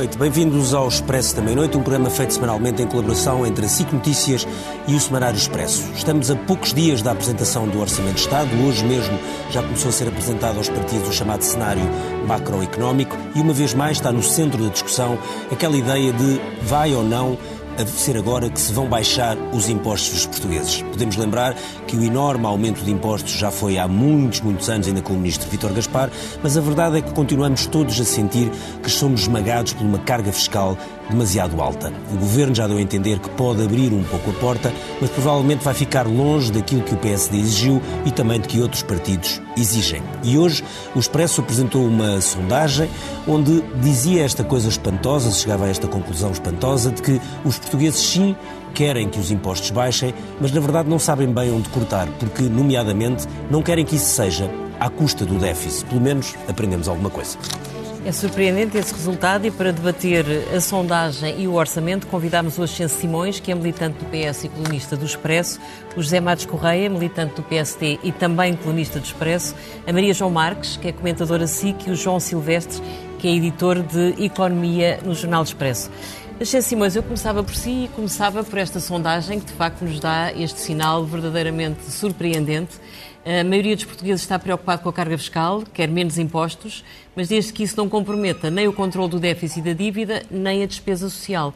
Noite, bem-vindos ao Expresso da Meia-Noite, um programa feito semanalmente em colaboração entre a SIC Notícias e o Semanário Expresso. Estamos a poucos dias da apresentação do Orçamento de Estado. Hoje mesmo já começou a ser apresentado aos partidos o chamado cenário macroeconómico e, uma vez mais, está no centro da discussão aquela ideia de vai ou não ser agora que se vão baixar os impostos dos portugueses. Podemos lembrar que o enorme aumento de impostos já foi há muitos, muitos anos, ainda com o ministro Vítor Gaspar, mas a verdade é que continuamos todos a sentir que somos esmagados por uma carga fiscal demasiado alta. O governo já deu a entender que pode abrir um pouco a porta, mas provavelmente vai ficar longe daquilo que o PSD exigiu e também de que outros partidos exigem. E hoje o Expresso apresentou uma sondagem onde dizia esta coisa espantosa, se chegava a esta conclusão espantosa, de que os portugueses sim querem que os impostos baixem, mas na verdade não sabem bem onde cortar, porque, nomeadamente, não querem que isso seja à custa do déficit. Pelo menos aprendemos alguma coisa. É surpreendente esse resultado e para debater a sondagem e o orçamento convidámos o Ascenso Simões, que é militante do PS e colunista do Expresso, o José Matos Correia, militante do PSD e também colunista do Expresso, a Maria João Marques, que é comentadora SIC, e o João Silvestre, que é editor de Economia no Jornal Expresso. Ascenso Simões, eu começava por si e começava por esta sondagem que de facto nos dá este sinal verdadeiramente surpreendente. A maioria dos portugueses está preocupado com a carga fiscal, quer menos impostos, mas desde que isso não comprometa nem o controle do déficit da dívida, nem a despesa social.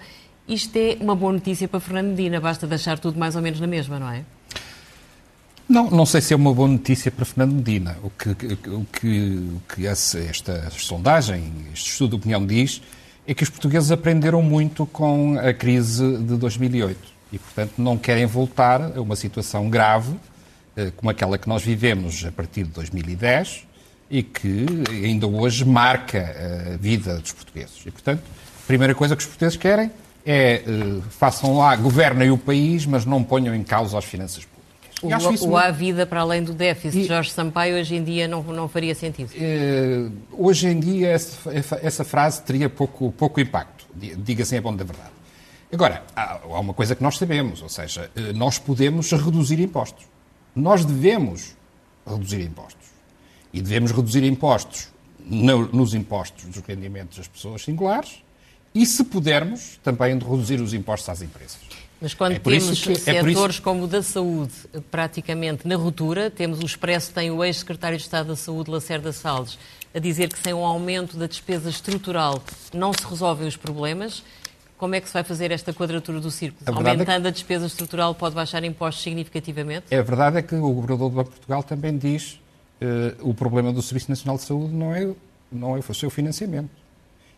Isto é uma boa notícia para Fernando Medina, basta deixar tudo mais ou menos na mesma, não é? Não, não sei se é uma boa notícia para Fernando Medina. O que, o que, o que esta sondagem, este estudo de opinião diz, é que os portugueses aprenderam muito com a crise de 2008 e, portanto, não querem voltar a uma situação grave eh, como aquela que nós vivemos a partir de 2010 e que ainda hoje marca a vida dos portugueses. E, portanto, a primeira coisa que os portugueses querem é uh, façam lá, governem o país, mas não ponham em causa as finanças públicas. O, o há vida para além do déficit, e, Jorge Sampaio, hoje em dia não, não faria sentido? Uh, hoje em dia essa, essa, frase teria pouco, pouco impacto, diga-se em bom da verdade. Agora, há, há uma coisa que nós sabemos, ou seja, nós podemos reduzir impostos. Nós devemos reduzir impostos. E devemos reduzir impostos no, nos impostos dos rendimentos das pessoas singulares e, se pudermos, também reduzir os impostos às empresas. Mas quando é temos que, é setores como o da saúde praticamente na ruptura, temos o Expresso, tem o ex-secretário de Estado da Saúde, Lacerda Salles, a dizer que sem um aumento da despesa estrutural não se resolvem os problemas. Como é que se vai fazer esta quadratura do círculo? A Aumentando é que... a despesa estrutural pode baixar impostos significativamente? É verdade é que o Governador do Banco de Portugal também diz uh, o problema do Serviço Nacional de Saúde não é, não é o seu financiamento.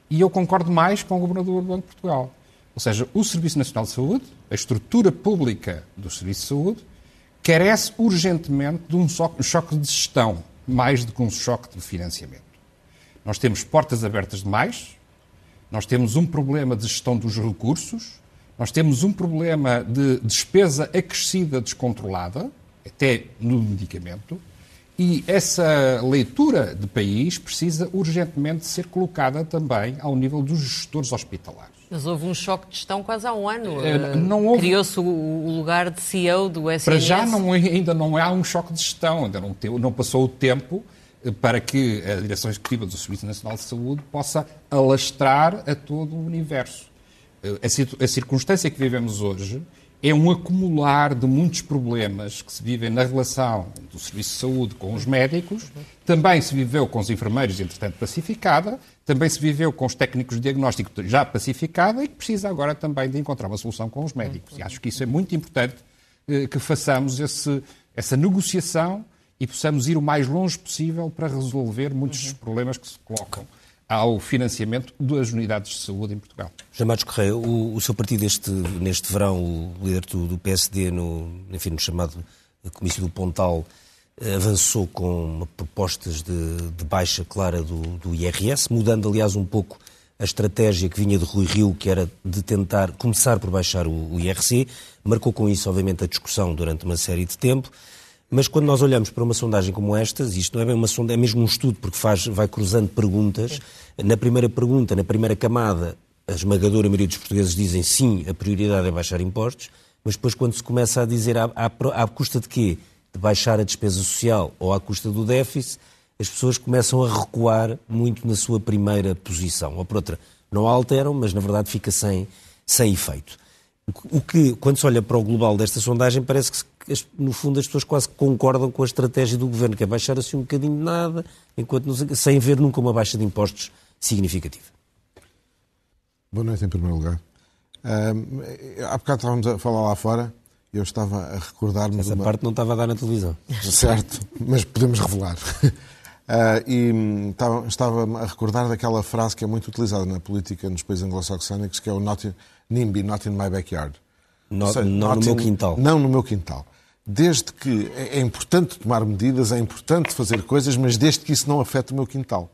E eu concordo mais com o Governador do Banco de Portugal. Ou seja, o Serviço Nacional de Saúde, a estrutura pública do Serviço de Saúde, carece urgentemente de um choque de gestão, mais do que um choque de financiamento. Nós temos portas abertas demais, nós temos um problema de gestão dos recursos, nós temos um problema de despesa acrescida descontrolada, até no medicamento, e essa leitura de país precisa urgentemente ser colocada também ao nível dos gestores hospitalares. Mas houve um choque de gestão quase há um ano. É, houve... Criou-se o lugar de CEO do SNS. Para já não, ainda não há um choque de gestão, ainda não, não passou o tempo para que a Direção Executiva do Serviço Nacional de Saúde possa alastrar a todo o universo. Eh, a circunstância que vivemos hoje é um acumular de muitos problemas que se vivem na relação do Serviço de Saúde com os médicos, também se viveu com os enfermeiros, entretanto pacificada, também se viveu com os técnicos de diagnóstico já pacificada e que precisa agora também de encontrar uma solução com os médicos. E acho que isso é muito importante eh, que façamos esse, essa negociação e possamos ir o mais longe possível para resolver muitos dos problemas que se colocam ao financiamento das unidades de saúde em Portugal. Jamados Correia, o, o, seu partido este, neste verão, o líder do, do, PSD, no, enfim, no chamado Comício do Pontal, avançou com propostas de, de baixa clara do, do, IRS, mudando, aliás, um pouco a estratégia que vinha de Rui Rio, que era de tentar começar por baixar o, o IRC, marcou com isso, obviamente, a discussão durante uma série de tempo. Mas quando nós olhamos para uma sondagem como estas, isto não é bem uma sondagem, é mesmo um estudo, porque faz, vai cruzando perguntas. Na primeira pergunta, na primeira camada, a esmagadora maioria dos portugueses dizem sim, a prioridade é baixar impostos, mas depois quando se começa a dizer à, à, à custa de quê? De baixar a despesa social ou à custa do déficit, as pessoas começam a recuar muito na sua primeira posição. Ou por outra, não alteram, mas na verdade fica sem, sem efeito. O que, quando se olha para o global desta sondagem, parece que, no fundo, as pessoas quase concordam com a estratégia do governo, que é baixar assim um bocadinho de nada, enquanto sem ver nunca uma baixa de impostos significativa. Boa noite, em primeiro lugar. Um, há bocado estávamos a falar lá fora eu estava a recordar-me. Essa uma... parte não estava a dar na televisão. Certo, mas podemos revelar. Uh, e hum, estava, estava, a recordar daquela frase que é muito utilizada na política nos países anglo-saxónicos, que é o not in, NIMBY, not in my backyard. Not, seja, não not no in, meu quintal. Não no meu quintal. Desde que é, é importante tomar medidas, é importante fazer coisas, mas desde que isso não afete o meu quintal.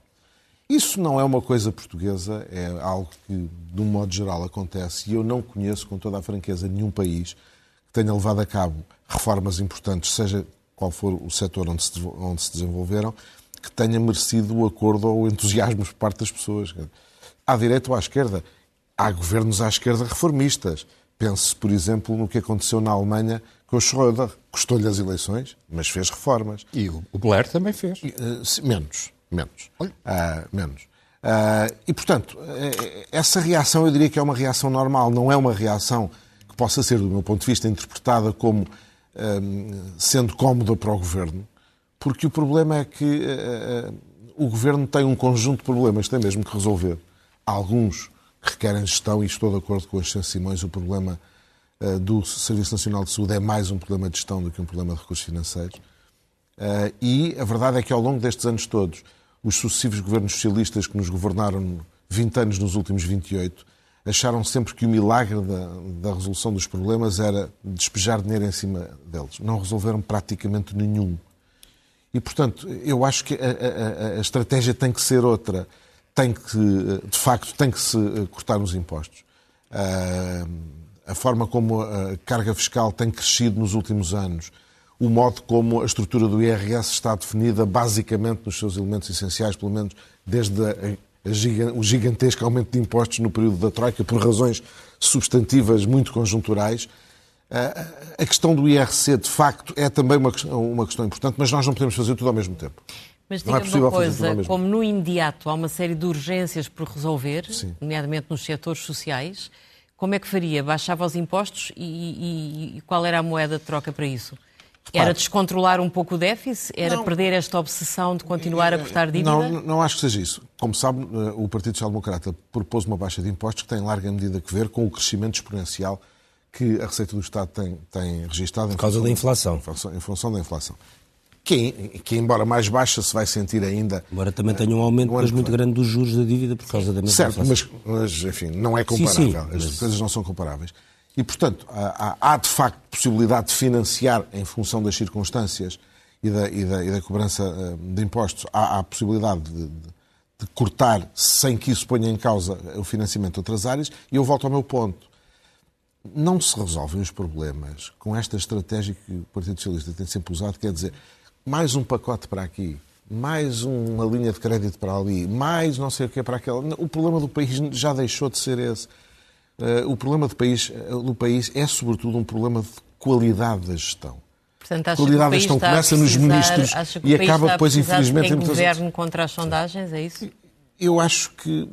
Isso não é uma coisa portuguesa, é algo que, de um modo geral, acontece e eu não conheço, com toda a franqueza, nenhum país que tenha levado a cabo reformas importantes, seja qual for o setor onde se, onde se desenvolveram, que tenha merecido o acordo ou o entusiasmo por parte das pessoas. À direita ou à esquerda. Há governos à esquerda reformistas. Pense, por exemplo, no que aconteceu na Alemanha com o Schröder. Custou-lhe as eleições, mas fez reformas. E o Blair também fez. Uh, menos. Menos. Uh, menos. Uh, e, portanto, eh, essa reação eu diria que é uma reação normal, não é uma reação que possa ser, do meu ponto de vista, interpretada como sendo cómoda para o governo porque o problema é que uh, o governo tem um conjunto de problemas, tem mesmo que resolver. Há alguns que requerem gestão, e estou de acordo com o Alexandre Simões, o problema uh, do Serviço Nacional de Saúde é mais um problema de gestão do que um problema de recursos financeiros. Uh, e a verdade é que ao longo destes anos todos, os sucessivos governos socialistas que nos governaram 20 anos nos últimos 28 acharam sempre que o milagre da, da resolução dos problemas era despejar dinheiro em cima deles. Não resolveram praticamente nenhum. E, portanto, eu acho que a, a, a, estratégia tem que ser outra. Tem que, de facto, tem que se cortar os impostos. A forma como a carga fiscal tem crescido nos últimos anos, o modo como a estrutura do IRS está definida basicamente nos seus elementos essenciais, pelo menos desde o gigantesco aumento de impostos no período da Troika, por razões substantivas muito conjunturais, a questão do IRC, de facto, é também uma questão, uma questão importante, mas nós não podemos fazer tudo ao mesmo tempo. Mas diga-me é uma coisa, como no imediato há uma série de urgências por resolver, Sim. nomeadamente nos setores sociais, como é que faria? Baixava os impostos e, e, e qual era a moeda de troca para isso? Repare. Era descontrolar um pouco o déficit? Era não, perder esta obsessão de continuar a cortar dívida? Não, não acho que seja isso. Como sabe, eh, o Partido Social Democrata propôs uma baixa de impostos que tem larga medida a ver com o crescimento exponencial que a Receita do Estado tem, tem registado. Por causa da inflação. Em função da inflação. Que, que, embora mais baixa, se vai sentir ainda. Embora também tenha um aumento mas muito grande dos juros da dívida por causa da mesma Certo, mas, mas, enfim, não é comparável. Sim, sim, As mas... coisas não são comparáveis. E, portanto, há, há, de facto possibilidade de financiar em função das circunstâncias e da, e da, e da cobrança eh, de impostos, há, há possibilidade de, de, de, cortar sem que isso ponha em causa o financiamento de outras áreas. E eu volto ao meu ponto não se resolvem os problemas com esta estratégia que o Partido Socialista tem sempre usado, quer dizer, mais um pacote para aqui, mais uma linha de crédito para ali, mais não sei o que para aquela. O problema do país já deixou de ser esse. Eh, o problema do país, eh, do país é, sobretudo, um problema de qualidade da gestão. Portanto, acha qualidade da gestão começa nos ministros e acaba depois, infelizmente, em governo contra as sondagens, é isso? Eu acho que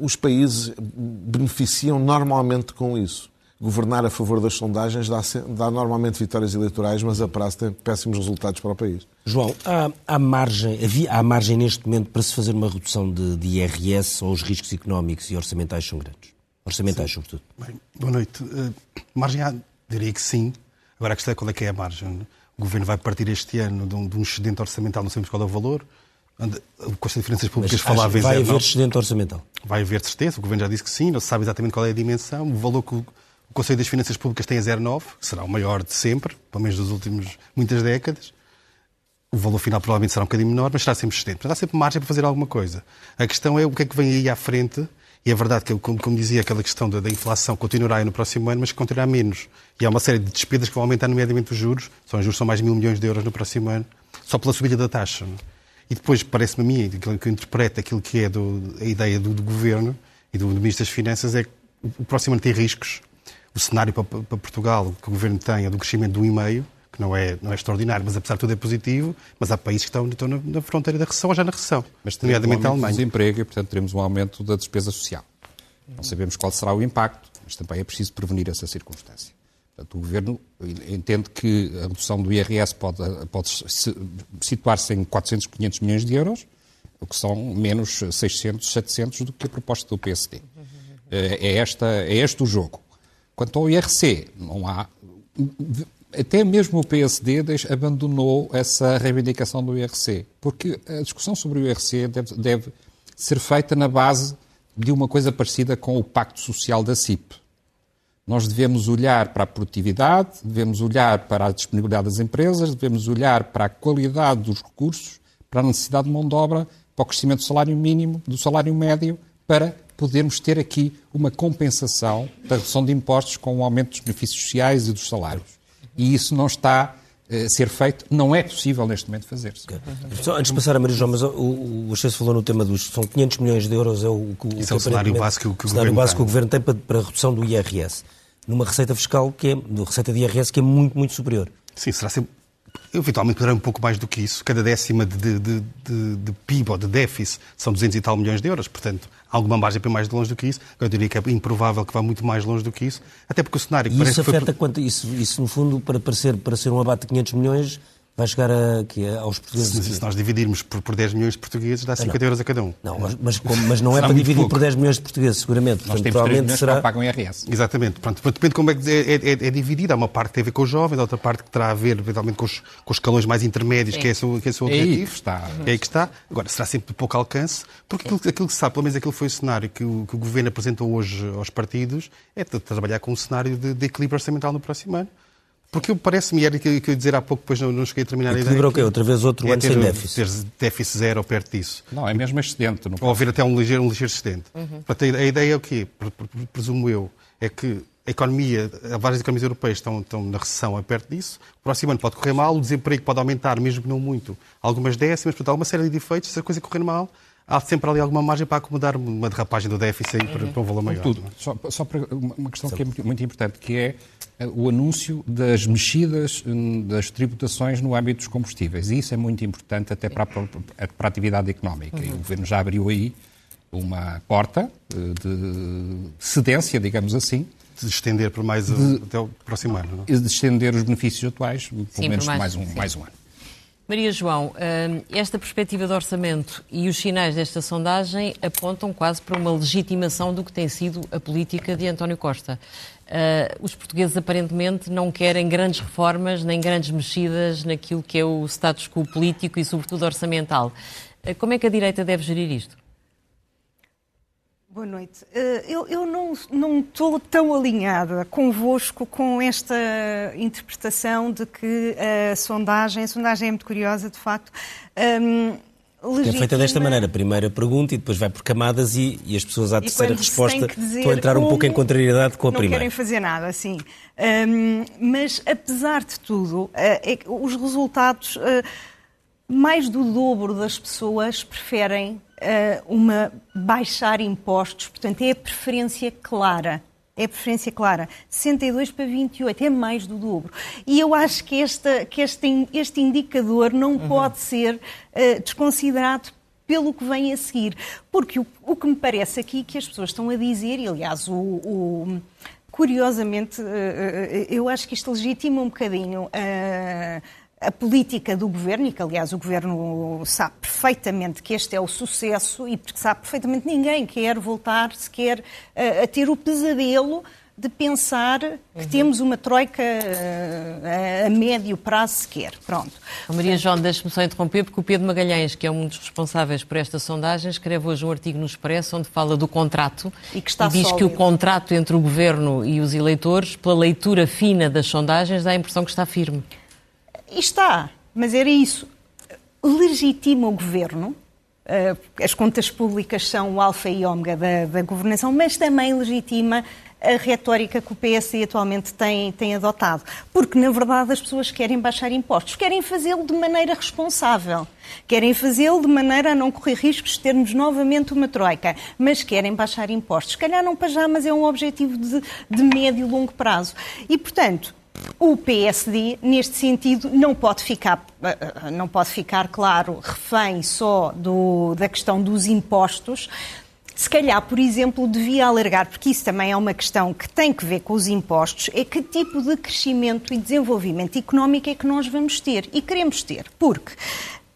os países beneficiam normalmente com isso governar a favor das sondagens dá, dá, normalmente vitórias eleitorais, mas a prazo tem péssimos resultados para o país. João, há, há, margem, havia, há margem neste momento para se fazer uma redução de, de IRS ou os riscos económicos e orçamentais são grandes? Orçamentais, sim. sobretudo. Bem, boa noite. Uh, margem há, diria que sim. Agora a questão é qual é que é a margem. O Governo vai partir este ano de um, de um excedente orçamental, não sabemos qual é o valor. O Conselho de Finanças Públicas Mas, falava... Vai haver excedente orçamental? Vai haver certeza, o Governo já disse que sim, não se sabe exatamente qual é a dimensão, o valor que o o Conselho das Finanças Públicas tem a 0,9, que será o maior de sempre, pelo menos das últimas muitas décadas. O valor final provavelmente será um bocadinho menor, mas será sempre excedente. Portanto, há sempre margem para fazer alguma coisa. A questão é o que é que vem aí à frente E é verdade que, como, como dizia, aquela questão da, da, inflação continuará no próximo ano, mas continuará menos. E há uma série de despesas que vão aumentar, nomeadamente os juros. São os juros são mais mil milhões de euros no próximo ano, só pela subida da taxa. E depois, parece-me a mim, aquilo que eu interpreto, aquilo que é do, a ideia do, do, Governo e do, do Ministro das Finanças é que o próximo ano tem riscos. O cenário para, para Portugal que o Governo tem é do crescimento do 1,5%, que não é, não é extraordinário, mas apesar de tudo é positivo, mas há países que estão, estão na, na, fronteira da recessão ou já na recessão. Mas teremos um aumento do desemprego e, portanto, teremos um aumento da despesa social. Não sabemos qual será o impacto, mas também é preciso prevenir essa circunstância. Portanto, o Governo entende que a redução do IRS pode, pode situar-se em 400, 500 milhões de euros, o que são menos 600, 700 do que a proposta do PSD. É, é, esta, é este o jogo. Quanto ao IRC, não há até mesmo o PSD abandonou essa reivindicação do IRC, porque a discussão sobre o IRC deve, deve, ser feita na base de uma coisa parecida com o Pacto Social da CIP. Nós devemos olhar para a produtividade, devemos olhar para a disponibilidade das empresas, devemos olhar para a qualidade dos recursos, para a necessidade de mão de obra, para o crescimento do salário mínimo, do salário médio, para podermos ter aqui uma compensação da redução de impostos com o aumento dos benefícios sociais e dos salários e isso não está a ser feito, não é possível neste momento fazer-se. Okay. Antes de passar a Maria João, mas o, o, falou no tema dos são 500 milhões de euros, é o, o, Isso é o cenário básico que o, cenário básico que o Governo tem para, para a redução do IRS, numa receita fiscal que é, receita de IRS que é muito, muito superior. Sim, será sempre eventualmente poderá um pouco mais do que isso. Cada décima de, de, de, de, PIB ou de déficit são 200 e tal milhões de euros. Portanto, há alguma margem para mais longe do que isso. Eu diria que é improvável que vá muito mais longe do que isso. Até porque o cenário... E isso afeta foi... quanto... Isso, isso, no fundo, para, para, ser, para ser um abate de 500 milhões, vai chegar a, que aos portugueses. Se, se, nós dividirmos por, por 10 milhões de portugueses, dá 50 euros a cada um. Não, mas, mas, mas não é para dividir pouco. por 10 milhões de portugueses, seguramente. Nós Portanto, temos 3 milhões será... que pagam IRS. Exatamente. Pronto, depende de como é que é, é, é, é dividida. Há uma parte que tem a ver com os jovens, outra parte que terá a ver, eventualmente, com os, com os escalões mais intermédios, que é, esse, que é o objetivo. É aí que está. É aí que está. Agora, será sempre de pouco alcance, porque aquilo, aquilo que se sabe, pelo menos aquilo foi o cenário que o, que o Governo apresentou hoje aos partidos, é de trabalhar com um cenário de, de equilíbrio orçamental no próximo ano. Porque parece-me, era que eu ia dizer há pouco, depois não, não cheguei a terminar a ideia. Equilíbrio o quê? Outra vez outro é ano sem déficit? Ter déficit zero ou perto disso. Não, é mesmo excedente. Não ou haver até um ligeiro, um ligeiro excedente. Uhum. Portanto, a ideia é o quê? Presumo eu, é que a economia, várias economias europeias estão, estão na recessão a perto disso. O próximo ano pode correr mal, o desemprego pode aumentar, mesmo que não muito, algumas décimas, portanto, há uma série de efeitos. Se a coisa correr mal, há sempre ali alguma margem para acomodar uma derrapagem do déficit para, para um valor maior. Tudo. Só, só para uma questão que é muito, muito, importante, que é eh, o anúncio das mexidas hum, das tributações no âmbito dos combustíveis. E isso é muito importante até para a, para a atividade económica. Uhum. E o Governo já abriu aí uma porta eh, de cedência, digamos assim, de estender por mais de, até o próximo ano. Não? De estender os benefícios atuais, pelo sim, menos por mais, mais, um, mais um ano. Maria João, hum, esta perspectiva de orçamento e os sinais desta sondagem apontam quase para uma legitimação do que tem sido a política de António Costa. Uh, os portugueses aparentemente não querem grandes reformas nem grandes mexidas naquilo que é o status quo político e, sobretudo, orçamental. Uh, como é que a direita deve gerir isto? Boa noite. Eh, eu, eu não, não estou tão alinhada convosco com esta interpretação de que a sondagem, a sondagem é muito curiosa, de facto. Um, legitima... É feita desta maneira, primeira pergunta e depois vai por camadas e, e as pessoas à terceira resposta estão a entrar um pouco em contrariedade com a não primeira. Não querem fazer nada, sim. Um, mas, apesar de tudo, uh, é, os resultados, uh, mais do dobro das pessoas preferem uma baixar impostos, portanto, é a preferência clara. É a preferência clara. 62 para 28, é mais do dobro. E eu acho que, esta, que este, este indicador não uhum. pode ser uh, desconsiderado pelo que vem a seguir. Porque o, o, que me parece aqui que as pessoas estão a dizer, e aliás, o, o curiosamente, uh, eu acho que isto legitima um bocadinho. Uh, a política do governo, e que aliás o governo sabe perfeitamente que este é o sucesso, e porque sabe perfeitamente ninguém quer voltar sequer a, a ter o pesadelo de pensar que uhum. temos uma troika a, a, médio prazo sequer. Pronto. Maria João, deixe-me só interromper, porque o Pedro Magalhães, que é um dos responsáveis por esta sondagem, escreve hoje um artigo no Expresso onde fala do contrato e, que está e diz sólido. que o contrato entre o governo e os eleitores, pela leitura fina das sondagens, dá a impressão que está firme. E está, mas era isso. Legitima o governo as contas públicas são o alfa e ômega da, da governação, mas também legitima a retórica que o PSD atualmente tem, tem adotado. Porque, na verdade, as pessoas querem baixar impostos, querem fazê-lo de maneira responsável, querem fazê-lo de maneira a não correr riscos de termos novamente uma troika, mas querem baixar impostos. Se calhar não para já, mas é um objetivo de, de médio e longo prazo. E, portanto, o PSD, neste sentido, não pode ficar, não pode ficar claro, refém só do, da questão dos impostos, se calhar, por exemplo, devia alargar, porque isso também é uma questão que tem que ver com os impostos, é que tipo de crescimento e desenvolvimento económico é que nós vamos ter e queremos ter. Porque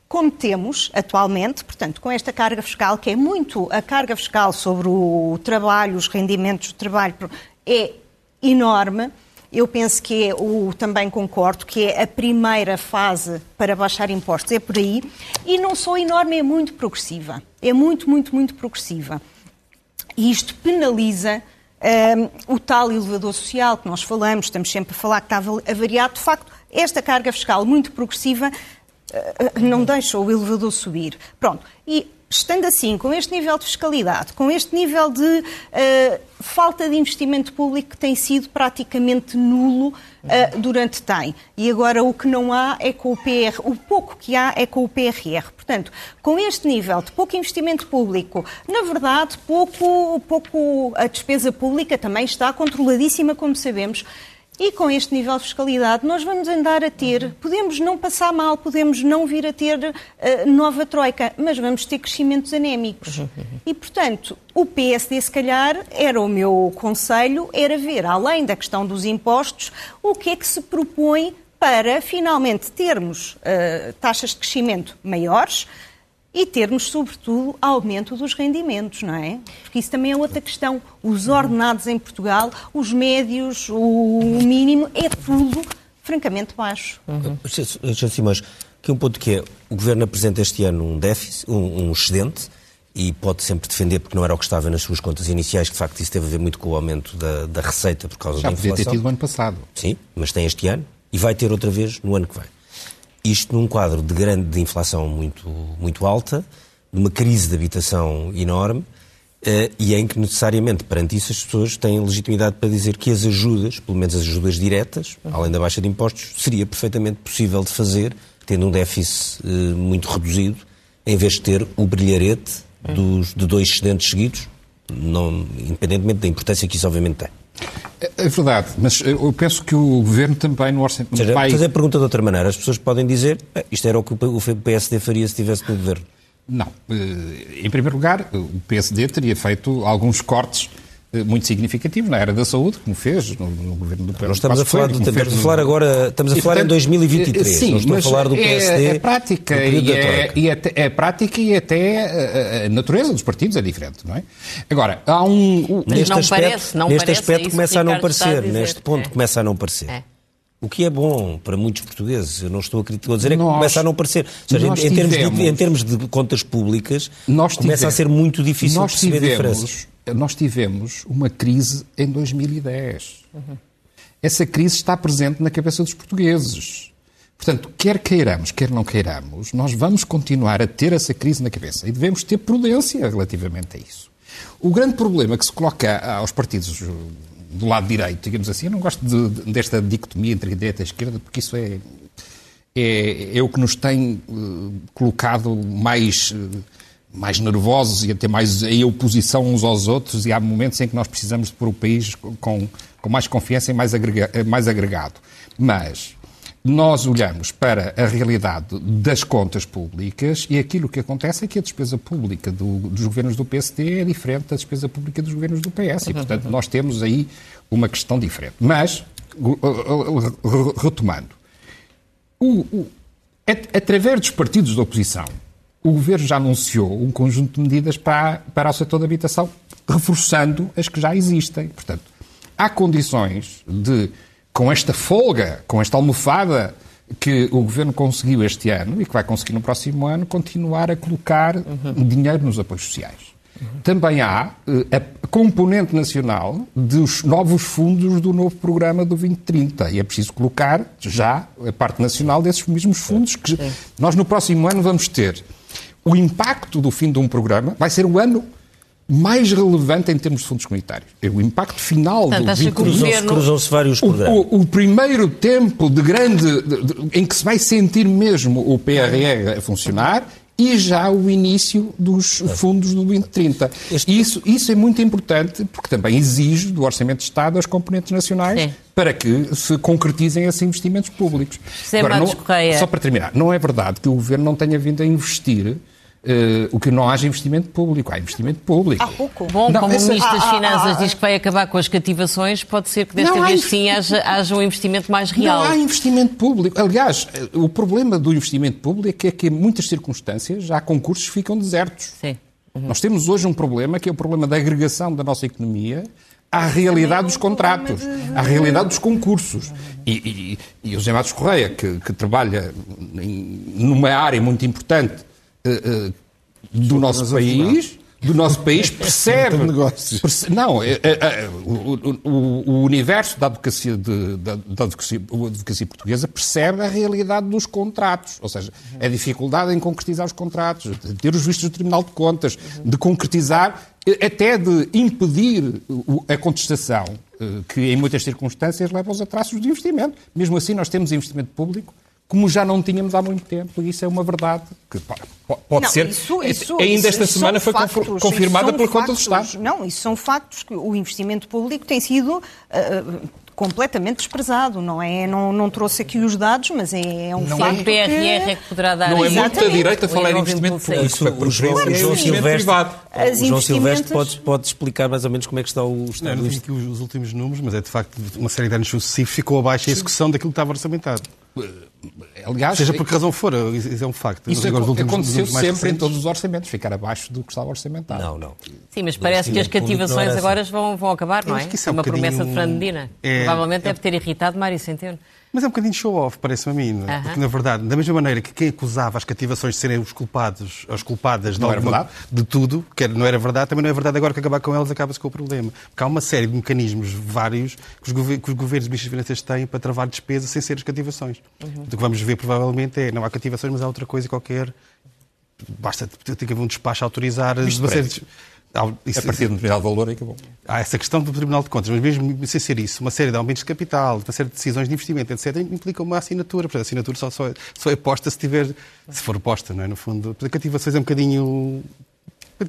como temos atualmente, portanto, com esta carga fiscal, que é muito a carga fiscal sobre o trabalho, os rendimentos do trabalho, é enorme. Eu penso que é o, também concordo que é a primeira fase para baixar impostos, é por aí. E não só enorme, é muito progressiva. É muito, muito, muito progressiva. E isto penaliza um, o tal elevador social que nós falamos, estamos sempre a falar que está a variar. De facto, esta carga fiscal muito progressiva uh, não deixa o elevador subir. Pronto. E estando assim, com este nível de fiscalidade, com este nível de uh, falta de investimento público que tem sido praticamente nulo uh, durante tem. E agora o que não há é com o PR, o pouco que há é com o PRR. Portanto, com este nível de pouco investimento público, na verdade, pouco, pouco a despesa pública também está controladíssima, como sabemos. E com este nível de fiscalidade, nós vamos andar a ter, podemos não passar mal, podemos não vir a ter uh, nova troika, mas vamos ter crescimentos anémicos. E, portanto, o PSD, se calhar, era o meu conselho, era ver, além da questão dos impostos, o que é que se propõe para finalmente termos uh, taxas de crescimento maiores, e termos, sobretudo, aumento dos rendimentos, não é? Porque isso também é outra questão. Os ordenados em Portugal, os médios, o mínimo, é tudo francamente baixo. Uhum. Simões, que um ponto que é, o Governo apresenta este ano um déficit, um, um excedente, e pode sempre defender, porque não era o que estava nas suas contas iniciais, que de facto isso teve a ver muito com o aumento da, da receita por causa Já da inflação. Já podia ter tido no ano passado. Sim, mas tem este ano e vai ter outra vez no ano que vem. Isto num quadro de grande de inflação muito, muito alta, de uma crise de habitação enorme, Uh, e em que necessariamente, perante isso, as pessoas têm legitimidade para dizer que as ajudas, pelo menos as ajudas diretas, além da baixa de impostos, seria perfeitamente possível de fazer, tendo um déficit uh, muito reduzido, em vez de ter o brilharete dos, de dois excedentes seguidos, não, independentemente da importância que isso obviamente tem. É, é verdade, mas eu penso que o Governo também no orçamento... Seja, vai... fazer a pergunta de outra maneira, as pessoas podem dizer isto era o que o PSD faria se estivesse no Governo. Não. Eh, em primeiro lugar, o PSD teria feito alguns cortes muito significativo na área da saúde, como fez no, no governo do Pedro Nós estamos a falar, do, estamos a falar agora, estamos a e, falar portanto, em 2023, sim, não estou a falar do PSD. É, é prática e, é, e até, é prática e até a, a, natureza dos partidos é diferente, não é? Agora, há um... neste não aspecto, parece, não neste parece aspecto começa a não parecer, neste ponto é. começa a não parecer. É. O que é bom para muitos portugueses, eu não estou a, a dizer, é que nós, começa a não parecer. Ou seja, em, tivemos, termos de, em, termos de, contas públicas, começa tivemos, a ser muito difícil perceber tivemos, diferenças nós tivemos uma crise em 2010. Uhum. Essa crise está presente na cabeça dos portugueses. Portanto, quer queiramos, quer não queiramos, nós vamos continuar a ter essa crise na cabeça e devemos ter prudência relativamente a isso. O grande problema que se coloca aos partidos do lado direito, digamos assim, eu não gosto de, de, desta dicotomia entre direita e esquerda, porque isso é, é, é o que nos tem uh, colocado mais. Uh, mais nervosos e até mais em oposição uns aos outros, e há momentos em que nós precisamos de pôr o país com, com mais confiança e mais, agrega, mais agregado. Mas nós olhamos para a realidade das contas públicas e aquilo que acontece é que a despesa pública do, dos governos do PSD é diferente da despesa pública dos governos do PS. E, portanto, nós temos aí uma questão diferente. Mas, retomando, o, o, através dos partidos da oposição, o Governo já anunciou um conjunto de medidas para, para o setor da habitação, reforçando as que já existem. Portanto, há condições de, com esta folga, com esta almofada que o Governo conseguiu este ano e que vai conseguir no próximo ano, continuar a colocar uhum. dinheiro nos apoios sociais. Uhum. Também há uh, a componente nacional dos novos fundos do novo programa do 2030 e é preciso colocar já a parte nacional desses mesmos fundos que nós no próximo ano vamos ter o impacto do fim de um programa vai ser o ano mais relevante em termos de fundos comunitários. É o impacto final Portanto, do acha governo- Cruzam-se vários O, programas. o- o primeiro tempo de grande. de- de- em que se vai sentir mesmo o PRR a funcionar e já o início dos fundos do 2030. Este- Isso, isso é muito importante porque também exige do Orçamento de Estado as componentes nacionais Sim. para que se concretizem esses investimentos públicos. Matos não-. Só para terminar, não é verdade que o Governo não tenha vindo a investir. Eh, o que não haja investimento público. Há investimento público. Há pouco. Bom, Não, como o Ministro das Ah, ah, Finanças ah, diz que vai acabar com as cativações, pode ser que desta há vez sim haja, haja um investimento mais real. Não há investimento público. Aliás, eh, o problema do investimento público é que, em muitas circunstâncias, já concursos ficam desertos. Sim. Nós temos hoje um problema que é o problema da agregação da nossa economia à realidade dos contratos, à realidade dos concursos. E, e, e o José Matos Correia, que, que trabalha em- numa área muito importante eh, eh, do nosso país, do nosso país, percebe. Tem negócios. perce- Não, é- é- é, o, o- o universo da advocacia, de- da, da advocacia, advocacia portuguesa percebe a realidade dos contratos, ou seja, a dificuldade em concretizar os contratos, de ter os vistos do Tribunal de Contas, de concretizar, até de impedir a contestação, eh, que em muitas circunstâncias leva aos atrasos de investimento. Mesmo assim, nós temos investimento público como já não tínhamos há muito tempo, e isso é uma verdade que pode Não, ser. isso- isso- ainda isso esta são semana foi factos, confir- isso confirmada pela Conta do. Estado. Não, isso são factos que o investimento público tem sido ah, completamente desprezado, não é? Não, não trouxe aqui os dados, mas é, é um Sim, facto o PRR que... é que poderá dar Não é muito da direita falar em investimento 26. público. Isso, para o João, preferir o João Silvestre, privado. As o João Silvestre pode, pode explicar mais ou menos como é que está o Não, estado não tenho aqui os, os últimos números, mas é de facto uma série de anos sucessivos ficou abaixo a execução daquilo que estava orçamentado. Aliás, Seja por que razão for, isso é um facto. isso últimos- aconteceu sempre em recentes. todos os orçamentos, ficar abaixo do que estava orçamentado. Não, não. Sim, mas parece que as cativações era agora vão, vão acabar, não é? acho que isso é um uma bocadinho- promessa de Fernando Medina. é- Provavelmente é- deve ter irritado Mário Centeno. Mas é um bocadinho show-off, parece-me a mim. não é? Aham. Porque, na verdade, da mesma maneira que quem acusava as cativações de serem os culpados, as culpadas de, Não era alguma- verdade? de tudo, que não era verdade, também não é verdade agora que acabar com elas acaba-se com o problema. Porque há uma série de mecanismos vários que os, gover- que os governos e ministros de finanças têm para travar despesa sem ser as cativações. Uhum. O que vamos ver, provavelmente, é não há cativações, mas há outra coisa qualquer. Basta ter que haver um despacho a autorizar Isto uma Há- A partir de um determinado valor, acabou. Há essa questão do Tribunal de Contas, mas mesmo sem ser isso, uma série de aumentos de capital, uma série de decisões de investimento, etc., implica uma assinatura. Portanto, a assinatura só, só, é, só é posta se tiver, se for posta, não é? No fundo, Portanto, a cativações é um bocadinho.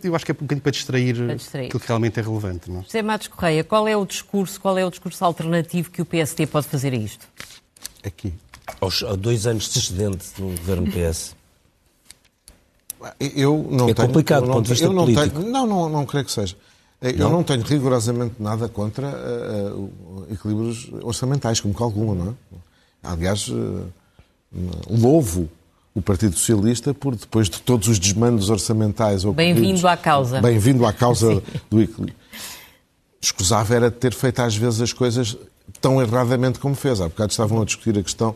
Eu acho que é um bocadinho para distrair, Para distrair. aquilo que realmente é relevante. Não é? José Matos Correia, qual é o discurso, qual é o discurso alternativo que o PSD pode fazer a isto? Aqui. Aos, a dois anos de excedente do governo PS. Eu não É tenho, complicado eu do não ponto de vista não político. Tenho, não, não, não creio que seja. Eu não, tenho rigorosamente nada contra o- equilíbrios orçamentais, como calcula, não é? Aliás, eh, louvo o Partido Socialista por, depois de todos os desmandos orçamentais Bem-vindo à causa. Bem-vindo à causa do equilíbrio. Escusava era ter feito às vezes as coisas tão erradamente como fez. Há bocado estavam a discutir a questão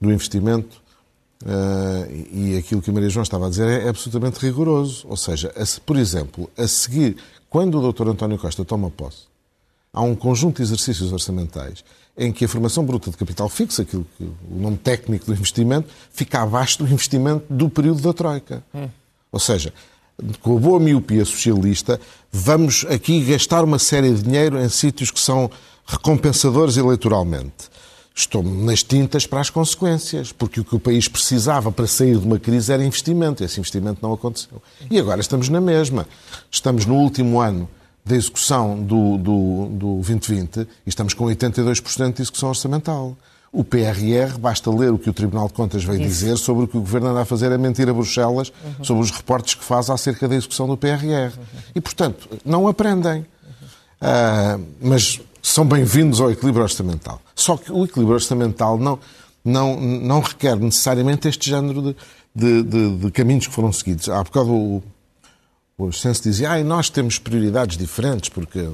do investimento eh, e aquilo que a Maria João estava a dizer é absolutamente rigoroso. Ou seja, a por exemplo, a seguir, quando o Dr. António Costa toma posse, há um conjunto de exercícios orçamentais em que a formação bruta de capital fixo, aquilo que o nome técnico do investimento, fica abaixo do investimento do período da Troika. Ou seja, com a boa miopia socialista, vamos aqui gastar uma série de dinheiro em sítios que são recompensadores eleitoralmente. Estou-me nas tintas para as consequências, porque o que o país precisava para sair de uma crise era investimento, e esse investimento não aconteceu. E agora estamos na mesma. Estamos no último ano da execução do, do, do 2020 e estamos com 82% de execução orçamental. O PRR, basta ler o que o Tribunal de Contas veio dizer sobre o que o Governo anda a fazer a mentir a Bruxelas, sobre os reportes que faz acerca da execução do PRR. E, portanto, não aprendem. Ah, mas são bem-vindos ao equilíbrio orçamental. Só que o equilíbrio orçamental não, não, não requer necessariamente este género de, de, de- de caminhos que foram seguidos. Há bocado o, o Senso dizia, ah, nós temos prioridades diferentes, porque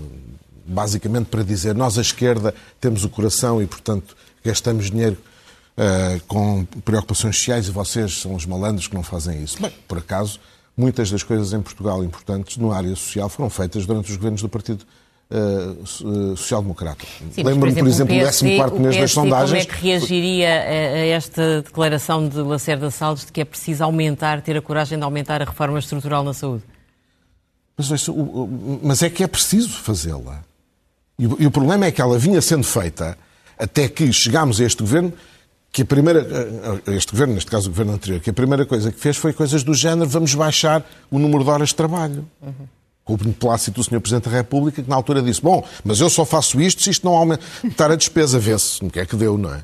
basicamente para dizer nós, a esquerda, temos o coração e, portanto, gastamos dinheiro ah, com preocupações sociais e vocês são os malandros que não fazem isso. Bem, por acaso, muitas das coisas em Portugal importantes na área social foram feitas durante os governos do Partido uh, social-democrata. Lembro-me, por exemplo, o 14 mês das sondagens. Como é que reagiria a, a esta declaração de Lacerda Salles de que é preciso aumentar, ter a coragem de aumentar a reforma estrutural na saúde? Mas, mas é que é preciso fazê-la. E, e o problema é que ela vinha sendo feita até que chegámos a este governo que a primeira, este governo, neste caso o governo anterior, que a primeira coisa que fez foi coisas do género, vamos baixar o número de horas de trabalho. Uhum. Com o beneplácito do Sr. Presidente da República, que na altura disse, bom, mas eu só faço isto se isto não aumentar a despesa, vê-se, no que é que deu, não é?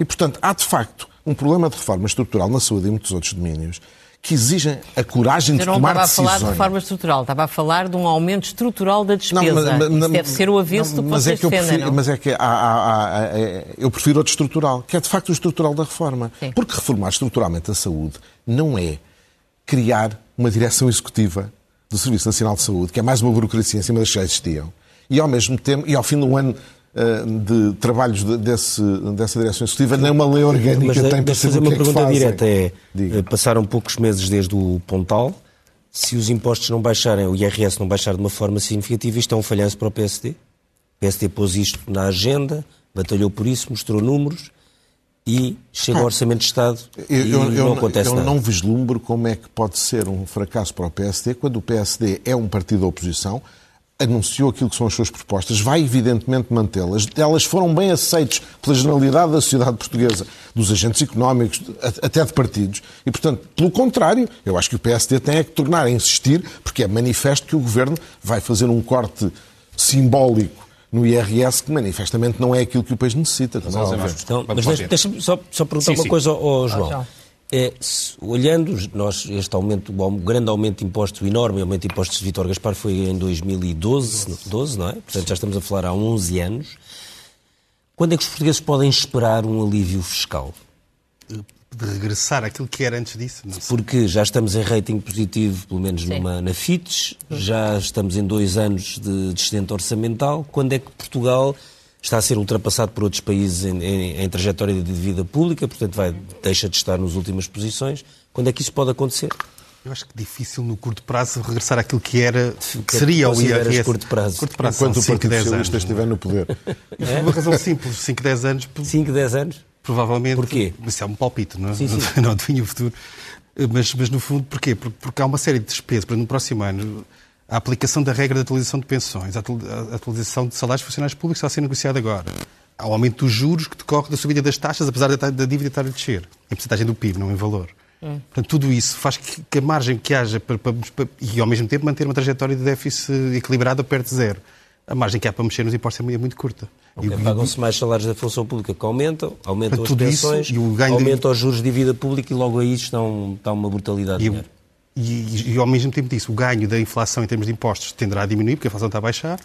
E, portanto, há de facto um problema de reforma estrutural na saúde e muitos outros domínios que exigem a coragem de tomar decisões. não estava a falar de reforma estrutural, estava a falar de um aumento estrutural da despesa. Não, mas, Isso deve ser o aviso não, do mas vocês é que defendem, prefiro, Mas é que há, há, há, eu prefiro outro estrutural, que é de facto o estrutural da reforma. Sim. Porque reformar estruturalmente a saúde não é criar uma direção executiva do Serviço Nacional de Saúde, que é mais uma burocracia em cima das que já existiam, e ao mesmo tempo, e ao fim do ano eh, de trabalhos desse, dessa direção executiva, nem uma lei orgânica Mas, tem para fazer uma é pergunta direta é, Diga. Eh, passaram poucos meses desde o Pontal, se os impostos não baixarem, o IRS não baixar de uma forma significativa, isto é um falhanço para o PSD? O PSD pôs isto na agenda, batalhou por isso, mostrou números e chega ao Orçamento de Estado eu, e eu, não acontece eu nada. Eu não vislumbro como é que pode ser um fracasso para o PSD quando o PSD é um partido da oposição, anunciou aquilo que são as suas propostas, vai evidentemente mantê-las. Elas foram bem aceitas pela generalidade da sociedade portuguesa, dos agentes económicos, até de partidos. E, portanto, pelo contrário, eu acho que o PSD tem é que tornar a insistir, porque é manifesto que o Governo vai fazer um corte simbólico no IRS que manifestamente não é aquilo que o país necessita. Mas, é então, mas deixa-me só, só perguntar sim, uma sim. coisa ao, ao João. Ah, é, se, olhando nós, este aumento, o grande aumento de impostos, o enorme aumento de impostos de Vitor Gaspar foi em 2012, 12, não é? Portanto, já estamos a falar há 11 anos. Quando é que os portugueses podem esperar um alívio fiscal? De regressar àquilo que era antes disso? Porque já estamos em rating positivo, pelo menos numa, na FITES, já estamos em dois anos de descendente orçamental. Quando é que Portugal está a ser ultrapassado por outros países em, em, em trajetória de vida pública, portanto vai, deixa de estar nas últimas posições. Quando é que isso pode acontecer? Eu acho que é difícil no curto prazo regressar àquilo que era, que, que seria o IRS. curto prazo? Curto prazo Enquanto o Partido Socialista estiver no poder. É? Por uma razão simples, 5, 10 anos. 5, 10 anos? Provavelmente. Porquê? Isso é um palpite, não, é? sim, sim. não, adivinho o futuro. Mas, mas no fundo, porquê? Porque, porque há uma série de despesas. Para no próximo ano, a aplicação da regra de atualização de pensões, a atualização de salários funcionários públicos está a ser negociada agora. Há o aumento dos juros que decorre da subida das taxas, apesar da, dívida estar a descer, em porcentagem do PIB, não em valor. Hum. Portanto, tudo isso faz que, que a margem que haja para, para, para, e, ao mesmo tempo, manter uma trajetória de déficit equilibrada perto de zero. A margem que há para mexer nos impostos é muito, curta. Okay, Pagam-se mais salários da função pública que aumentam, aumentam as pensões, aumentam de... os juros de dívida pública e logo aí estão, está uma brutalidade de dinheiro. E, e, ao mesmo tempo disso, o ganho da inflação em termos de impostos tenderá a diminuir, porque a inflação está a baixar,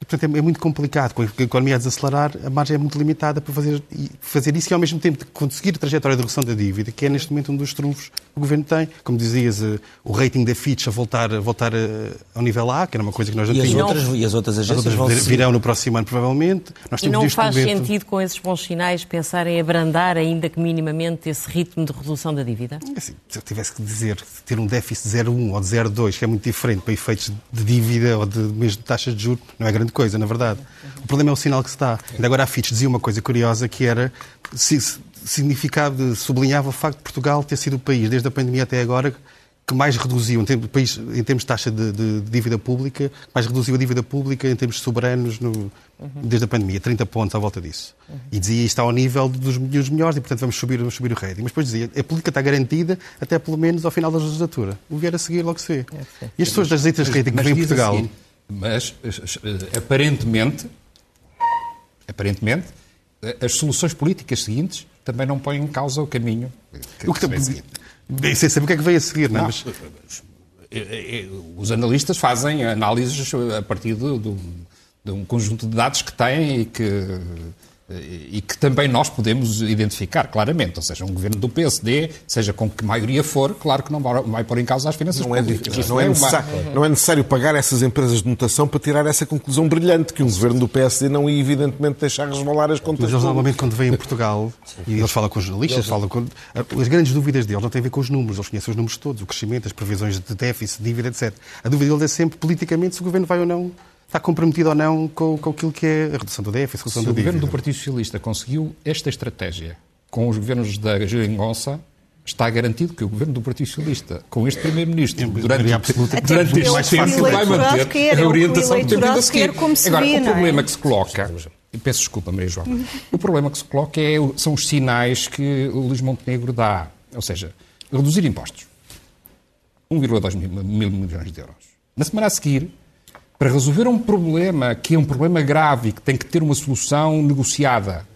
e, portanto, é, é muito complicado. Com a economia a desacelerar, a margem é muito limitada para fazer, fazer isso e, ao mesmo tempo, conseguir a trajetória de redução da dívida, que é, neste momento, um dos trunfos que o Governo tem. Como dizias, eh, o rating da Fitch a voltar, a voltar eh, ao nível A, que era uma coisa que nós não e tínhamos. As outras, e as outras agências as outras virão no próximo ano, provavelmente. Nós e não faz momento... sentido, com esses bons sinais, pensar em abrandar, ainda que minimamente, esse ritmo de redução da dívida? É assim, se eu tivesse que dizer, ter um déficit de 0,1 ou de 0,2, que é muito diferente para efeitos de dívida ou de mesmo de taxas de juros, não é grande coisa, na verdade. O problema é o sinal que se dá. Ainda agora a Fitch dizia uma coisa curiosa que era significava, sublinhava o facto de Portugal ter sido o país, desde a pandemia até agora, que mais reduziu, em termos, país, em termos de taxa de, de, de, dívida pública, mais reduziu a dívida pública em termos soberanos no, uhum. desde a pandemia, 30 pontos à volta disso. Uhum. E dizia isto ao nível dos, dos melhores e, portanto, vamos subir, vamos subir o rating. Mas depois dizia, a política está garantida até pelo menos ao final da legislatura. O vier a seguir logo se vê. É, e as pessoas das leitas de rating que vêm em Portugal... Assim, mas, eh, aparentemente, aparentemente, as soluções políticas seguintes também não põem em causa o caminho que, o que vem seguir. Bem, sem saber o que é que vem a seguir, não, é? Mas... Eh, eh, os analistas fazem análises a partir de, de, de um conjunto de dados que têm e que e que também nós podemos identificar claramente, ou seja, um governo do PSD, seja com que maioria for, claro que não vai pôr em causa as finanças não é públicas. É, não, é necessário, não é necessário pagar essas empresas de notação para tirar essa conclusão brilhante, que um governo do PSD não ia evidentemente deixar resvalar as contas Mas eles normalmente quando vêm em Portugal, e eles falam com os jornalistas, falam com... As grandes dúvidas deles não têm a ver com os números, eles conhecem os números todos, o crescimento, as previsões de déficit, dívida, etc. A dúvida deles é sempre, politicamente, se o governo vai ou não está comprometido ou não com, com aquilo que é a redução do déficit, a redução Se da o governo do Partido Socialista conseguiu esta estratégia com os governos da Geringonça, está garantido que o governo do Partido Socialista, com este Primeiro-Ministro, Em durante, durante é este tempo, vai manter quer, é a o orientação que tem vindo a seguir. quer, como se Agora, o é? problema que se coloca, e peço desculpa, Maria João, o problema que se coloca é, são os sinais que o Luís Montenegro dá. Ou seja, reduzir impostos. 1,2 mil, mil milhões de euros. Na semana a seguir, para resolver um problema que é um problema grave que tem que ter uma solução negociada,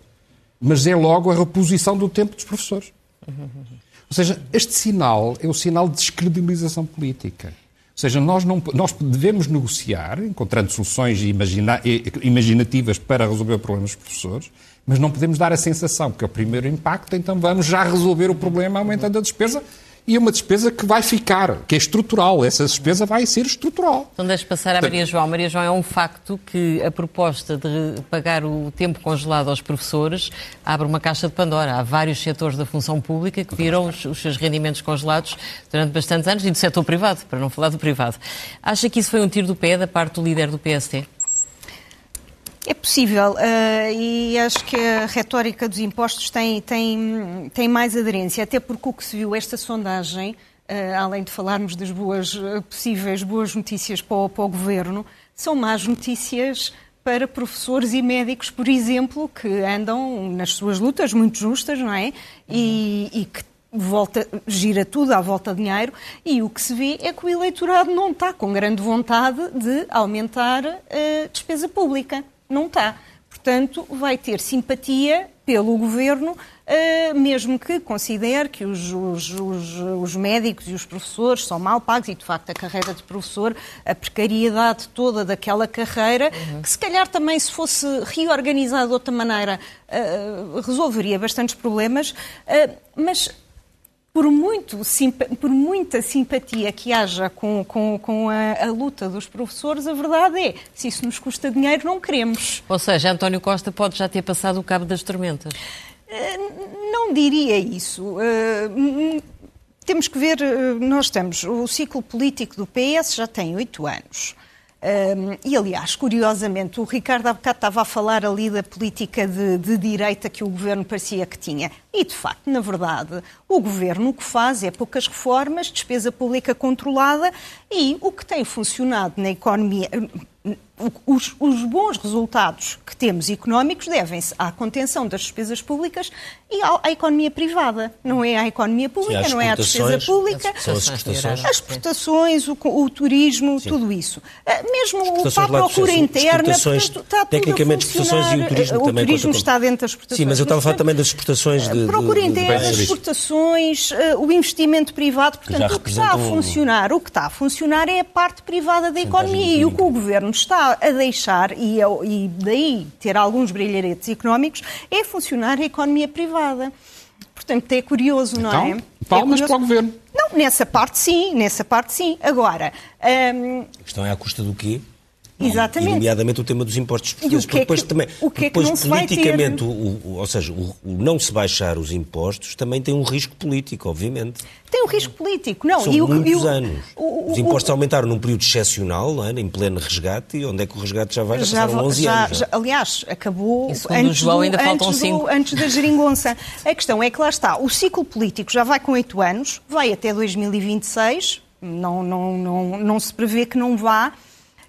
mas é logo a reposição do tempo dos professores. Ou seja, este sinal é o sinal de descredibilização política. Ou seja, nós, não, nós devemos negociar, encontrando soluções imagina- imaginativas para resolver o problema dos professores, mas não podemos dar a sensação que é o primeiro impacto, então vamos já resolver o problema aumentando a despesa, e é uma despesa que vai ficar, que é estrutural. Essa despesa vai ser estrutural. Então deixe passar à Maria João. Maria João, é um facto que a proposta de pagar o tempo congelado aos professores abre uma caixa de Pandora. Há vários setores da função pública que viram os, os seus rendimentos congelados durante bastantes anos e do setor privado, para não falar do privado. Acha que isso foi um tiro do pé da parte do líder do PST? É possível, eh, e acho que a retórica dos impostos tem, tem, tem mais aderência, até porque o que se viu esta sondagem, eh, além de falarmos das boas, eh, possíveis boas notícias para o, para o governo, são más notícias para professores e médicos, por exemplo, que andam nas suas lutas muito justas, não é? E, e que volta, gira tudo à volta de dinheiro e o que se vê é que o eleitorado não está com grande vontade de aumentar a despesa pública. Não está. Portanto, vai ter simpatia pelo governo, eh, mesmo que considere que os, os- os- os médicos e os professores são mal pagos e, de facto, a carreira de professor, a precariedade toda daquela carreira, que se calhar também, se fosse reorganizada de outra maneira, eh, resolveria bastantes problemas, eh, mas por, muito, por muita simpatia que haja com, com, com a, a luta dos professores, a verdade é, se isso nos custa dinheiro, não queremos. Ou seja, António Costa pode já ter passado o cabo das tormentas. Eh, Não diria isso. Eh, Temos que ver, eh, nós estamos, o ciclo político do PS já tem oito anos. Um, e, aliás, curiosamente, o Ricardo há bocado estava a falar ali da política de, de direita que o governo parecia que tinha. E, de facto, na verdade, o governo o que faz é poucas reformas, despesa pública controlada e o que tem funcionado na economia. Os, os bons resultados que temos económicos devem-se à contenção das despesas públicas e à, à economia privada. Não é à economia pública, não é à despesa pública. As exportações. As exportações, o, o turismo, tudo isso. Ah, Mesmo o para a procura interna, portanto, está tudo tecnicamente, a exportações e o turismo o também turismo conta está como- dentro das exportações. Sim, mas eu estava a falar também das exportações de, de, Procura interna, as exportações, o investimento privado, portanto, o que está a um- funcionar, o que está a funcionar é a parte privada da economia e o que o governo está a deixar e, e daí ter alguns brilharetes económicos é funcionar a economia privada. Portanto, é curioso, não é? Então, palmas É para o governo. Não, nessa parte sim, nessa parte sim. Agora, hum, A questão é à custa do quê? Exatamente. E, nomeadamente o tema dos impostos portugueses. E o que é depois que- também, o que é que depois não se vai ter? politicamente, o, o- ou seja, o, o não se baixar os impostos também tem um risco político, obviamente. tem um risco político. Não, São e o, muitos o- anos. o- o- os impostos aumentaram num período excepcional, não é? em pleno resgate, e onde é que o resgate já vai? Já, Já, passaram 11 já- anos. já- aliás, acabou antes, João, do- ainda faltam antes, do- cinco. antes da geringonça. A questão é que lá está, o ciclo político já vai com oito anos, vai até 2026, não, não, não, não se prevê que não vá.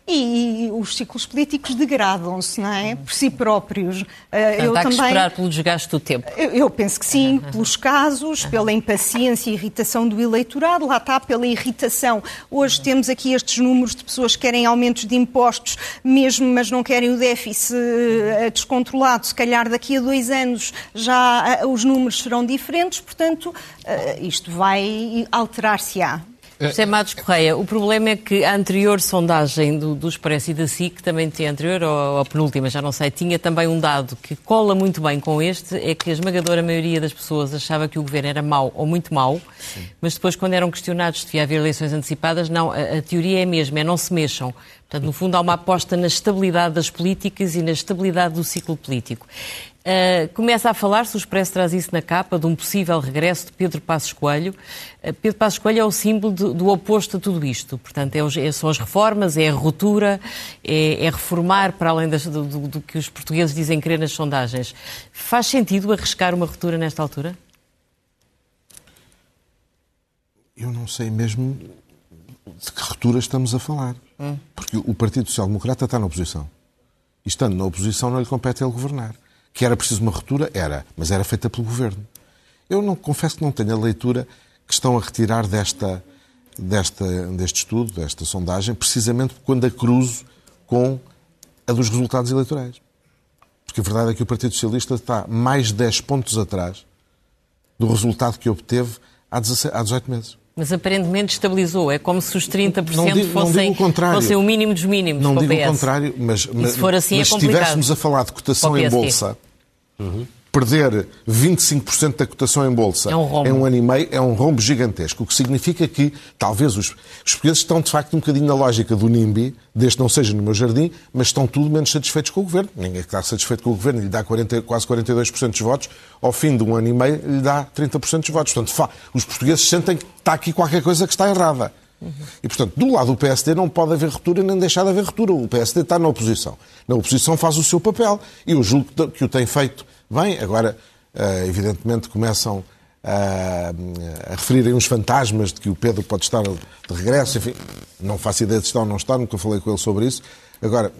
E os ciclos políticos degradam-se, não é? Por si próprios. Eh, Portanto, há que esperar pelo desgaste do tempo. eu, eu penso que sim, pelos casos, pela impaciência e irritação do eleitorado, lá está, pela irritação. Hoje temos aqui estes números de pessoas que querem aumentos de impostos, mesmo, mas não querem o déficit eh, descontrolado. Se calhar daqui a dois anos já eh, os números serão diferentes, portanto, eh, isto vai alterar-se-á. José Matos Correia, o problema é que a anterior sondagem do, do Expresso e da SIC, também tinha anterior, ou a penúltima, já não sei, tinha também um dado que cola muito bem com este, é que a esmagadora maioria das pessoas achava que o governo era mau ou muito mau, mas depois, quando eram questionados se devia haver eleições antecipadas, não, a, a teoria é a mesma, é não se mexam. Portanto, no fundo, há uma aposta na estabilidade das políticas e na estabilidade do ciclo político. Uh, começa a falar-se, o Expresso traz isso na capa, de um possível regresso de Pedro Passos Coelho. Uh, Pedro Passos Coelho é o símbolo de, do oposto a tudo isto. Portanto, é, os, é, são as reformas, é a ruptura, é, é reformar para além das, do, do, do, que os portugueses dizem querer nas sondagens. Faz sentido arriscar uma ruptura nesta altura? Eu não sei mesmo de que ruptura estamos a falar. Hum. Porque o Partido Social Democrata está na oposição. E estando na oposição não lhe compete ele governar. Que era preciso uma ruptura? Era, mas era feita pelo governo. Eu não confesso que não tenho a leitura que estão a retirar desta, desta, deste estudo, desta sondagem, precisamente quando a cruzo com a dos resultados eleitorais. Porque a verdade é que o Partido Socialista está mais de 10 pontos atrás do resultado que obteve há 18 meses. Mas aparentemente estabilizou. É como se os 30% não digo, fossem, não fossem o mínimo dos mínimos. Não digo o contrário, mas, mas, se assim, mas é se estivéssemos a falar de cotação em bolsa, uhum. perder 25% da cotação em bolsa é um em um ano e meio é um rombo gigantesco. O que significa que talvez os, os portugueses estão de facto um bocadinho na lógica do NIMBY, desde não seja no meu jardim, mas estão tudo menos satisfeitos com o governo. Ninguém está satisfeito com o governo, lhe dá 40, quase 42% dos votos, ao fim de um ano e meio lhe dá 30% dos votos. Portanto, os portugueses sentem que está aqui qualquer coisa que está errada. Uhum. E, portanto, do lado do PSD não pode haver ruptura nem deixar de haver ruptura. O PSD está na oposição. Na oposição faz o seu papel. E eu julgo que o tem feito bem. Agora, eh, evidentemente, começam a, a referirem uns fantasmas de que o Pedro pode estar de regresso. Enfim, não faço ideia de estar ou não estar, nunca falei com ele sobre isso. Agora,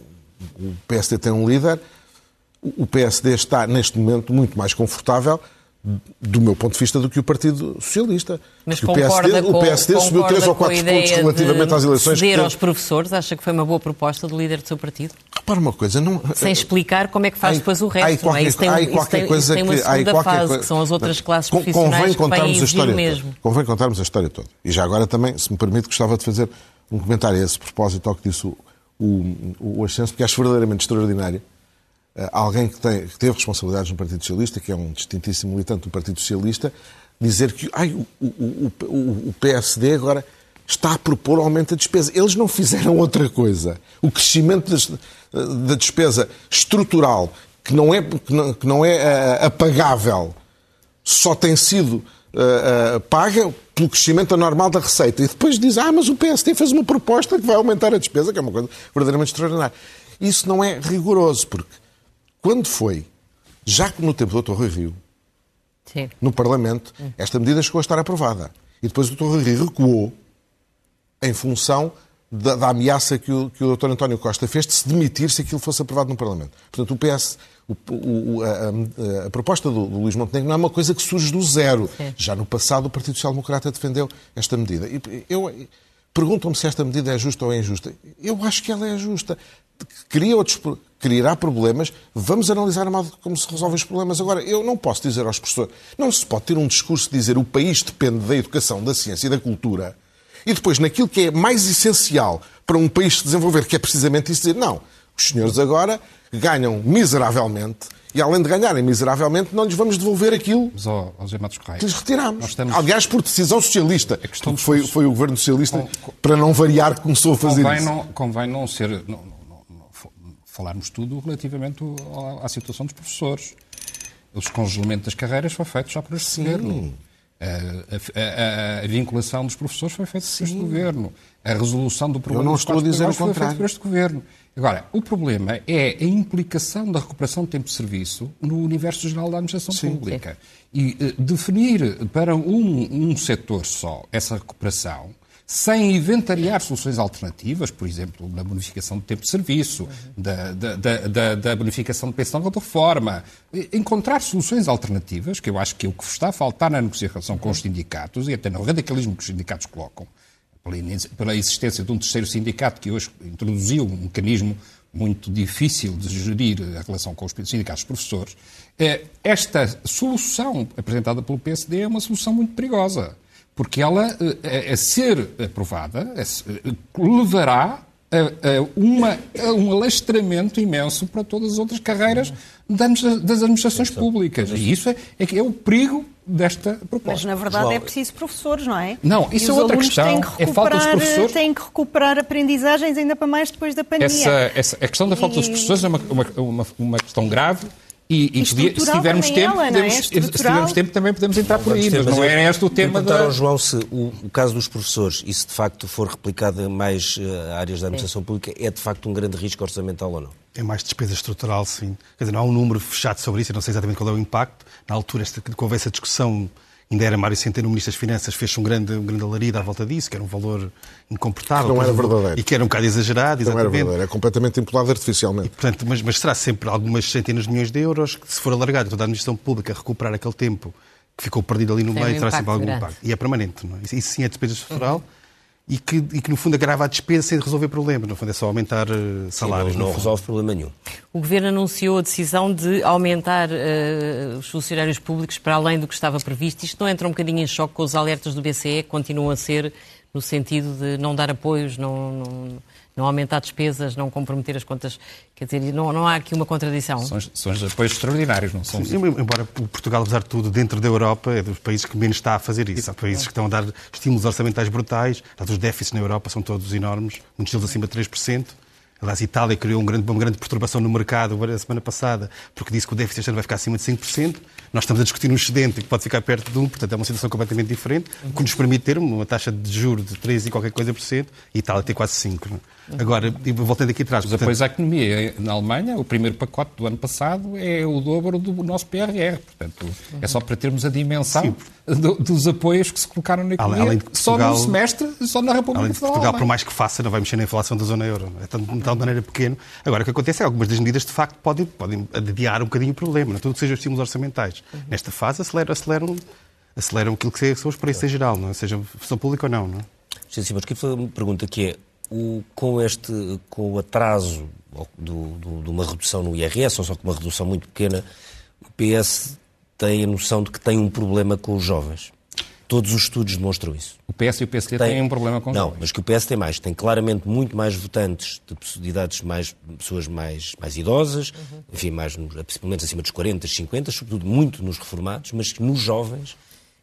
o PSD tem um líder. O PSD está, neste momento, muito mais confortável do meu ponto de vista, do que o Partido Socialista. Mas o PSD, com, o PSD subiu 3 ou 4 pontos relativamente às eleições. Ceder aos professores, acha que foi uma boa proposta do líder do seu partido? Repara uma coisa, não... Sem explicar como é que faz há, depois o resto, qualquer, não é? Isso tem, há qualquer tem, coisa tem uma segunda que, fase, coisa, que são as outras classes convém profissionais contarmos que a história mesmo. Toda. Convém contarmos a história toda. E já agora também, se me permite, gostava de fazer um comentário a esse propósito ao que disse o, o, o Ascenso, porque acho verdadeiramente extraordinário alguém que, tem, que, teve responsabilidades no Partido Socialista, que é um distintíssimo militante do Partido Socialista, dizer que ai, o, o, o, o, PSD agora está a propor aumento da despesa. Eles não fizeram outra coisa. O crescimento da despesa estrutural, que não é, que não, que não é uh, apagável, só tem sido uh, uh, paga pelo crescimento anormal da receita. E depois diz, ah, mas o PSD fez uma proposta que vai aumentar a despesa, que é uma coisa verdadeiramente extraordinária. Isso não é rigoroso, porque quando foi, já que no tempo do Dr. Rui Rio, Sim. no Parlamento, esta medida chegou a estar aprovada. E depois o Dr. Rui Rio recuou em função da, da ameaça que o, que o Dr. António Costa fez de se demitir se aquilo fosse aprovado no Parlamento. Portanto, o PS, o, o, a, a, a, proposta do, do, Luís Montenegro não é uma coisa que surge do zero. Sim. Já no passado, o Partido Social Democrata defendeu esta medida. E eu, Perguntam-me se esta medida é justa ou é injusta. Eu acho que ela é justa. Cria outros, criará problemas. Vamos analisar a modo como se resolvem os problemas. Agora, eu não posso dizer aos professores. Não se pode ter um discurso de dizer o país depende da educação, da ciência e da cultura. E depois, naquilo que é mais essencial para um país se desenvolver, que é precisamente isso, dizer não. Os senhores agora ganham miseravelmente e além de ganharem miseravelmente, não lhes vamos devolver aquilo Mas, Matos Correia, que lhes retiramos. Estamos... Aliás, por decisão socialista. A questão foi, foi o governo socialista, com, com... para não variar, começou a fazer convém isso. Não, convém não ser... Não, falarmos tudo relativamente à, situação dos professores. O descongelamento das carreiras foi feito já por este Sim. governo. A, a, a, a, vinculação dos professores foi feita por este governo. A resolução do problema Eu não estou a dizer o foi feita por este governo. Agora, o problema é a implicação da recuperação de tempo de serviço no universo geral da administração Sim. pública. E uh, definir para um, um setor só essa recuperação, sem inventariar soluções alternativas, por exemplo, na bonificação do tempo de serviço, uhum. da, da, da, da, bonificação de pensão de reforma, encontrar soluções alternativas, que eu acho que é o que está a faltar na negociação com os sindicatos e até no radicalismo que os sindicatos colocam, pela existência de um terceiro sindicato que hoje introduziu um mecanismo muito difícil de gerir a relação com os sindicatos professores, eh, esta solução apresentada pelo PSD é uma solução muito perigosa, porque ela, eh, a ser aprovada, levará a, uma, a um alastramento imenso para todas as outras carreiras das administrações públicas. E isso é, é, é o perigo desta proposta. Mas, na verdade, é preciso professores, não é? Não, isso e é outra questão. Que é falta dos professores. Têm que recuperar aprendizagens, ainda para mais depois da pandemia. Essa, essa, a questão da falta e... dos professores é uma, uma, uma, uma questão grave E, e podia, se tivermos tempo, ela, é? podemos, se tivermos tempo também podemos entrar por aí, mas não é este o tema da... da... ao João se o, o, caso dos professores, e se de facto for replicado em mais uh, áreas da administração sim. pública, é de facto um grande risco orçamental ou não? É mais despesa estrutural, sim. Quer dizer, não há um número fechado sobre isso, eu não sei exatamente qual é o impacto. Na altura, esta, quando houve essa discussão Ainda era Mário Centeno, o Ministro das Finanças, fez um grande, um grande alarido à volta disso, que era um valor incomportável. Que não era verdadeiro. E que era um bocado exagerado, exatamente. Não era verdadeiro, é completamente imputado artificialmente. E, portanto, mas, mas será sempre algumas centenas de milhões de euros que, se for alargado toda a administração pública recuperar aquele tempo que ficou perdido ali no Tem meio, um terá sempre algum grande. impacto. E é permanente, não é? Isso, isso sim é despesa estrutural. Uhum e que, e que, no fundo, agrava a despesa sem resolver problemas. No fundo, é só aumentar uh, salários. Sim, não, não resolve problema nenhum. O Governo anunciou a decisão de aumentar uh, os funcionários públicos para além do que estava previsto. Isto não entra um bocadinho em choque com os alertas do BCE, que continuam a ser no sentido de não dar apoios, não, não, não aumentar despesas, não comprometer as contas. Quer dizer, não, não há aqui uma contradição. São, são os apoios extraordinários, não são? Sim, embora Portugal, apesar de tudo, dentro da Europa, é dos países que menos está a fazer isso. Há países que estão a dar estímulos orçamentais brutais. Os déficits na Europa são todos enormes, muitos deles acima de 3%. Aliás, a Itália criou um grande, uma grande perturbação no mercado a semana passada, porque disse que o déficit este ano vai ficar acima de 5%. Nós estamos a discutir um excedente que pode ficar perto de 1%, portanto é uma situação completamente diferente, o que nos permite ter uma taxa de juros de 3 e qualquer coisa por cento, e Itália tem quase 5%. Agora, voltando aqui atrás... Os portanto... apoios à economia na Alemanha, o primeiro pacote do ano passado é o dobro do nosso PRR. Portanto, é só para termos a dimensão do, dos apoios que se colocaram na economia além de Portugal, só no semestre, só na República além de Federal Portugal, por mais que faça, não vai mexer na inflação da zona euro. É de tal maneira pequeno. Agora, o que acontece é que algumas das medidas, de facto, podem, podem adiar um bocadinho o problema. Não? Tudo que sejam estímulos orçamentais. Uhum. Nesta fase, aceleram, aceleram, aceleram aquilo que são os preços em geral, não é? seja função pública ou não. não é? Sim, sim, mas que uma pergunta que é, o, com, este, com o atraso do, do, de uma redução no IRS, ou só com uma redução muito pequena, o PS tem a noção de que tem um problema com os jovens. Todos os estudos demonstram isso. O PS e o PSD tem, têm um problema com os Não, jovens. mas que o PS tem mais. Tem claramente muito mais votantes de idades mais, pessoas mais, mais idosas, uhum. enfim, mais, pelo menos acima dos 40, 50, sobretudo muito nos reformados, mas que nos jovens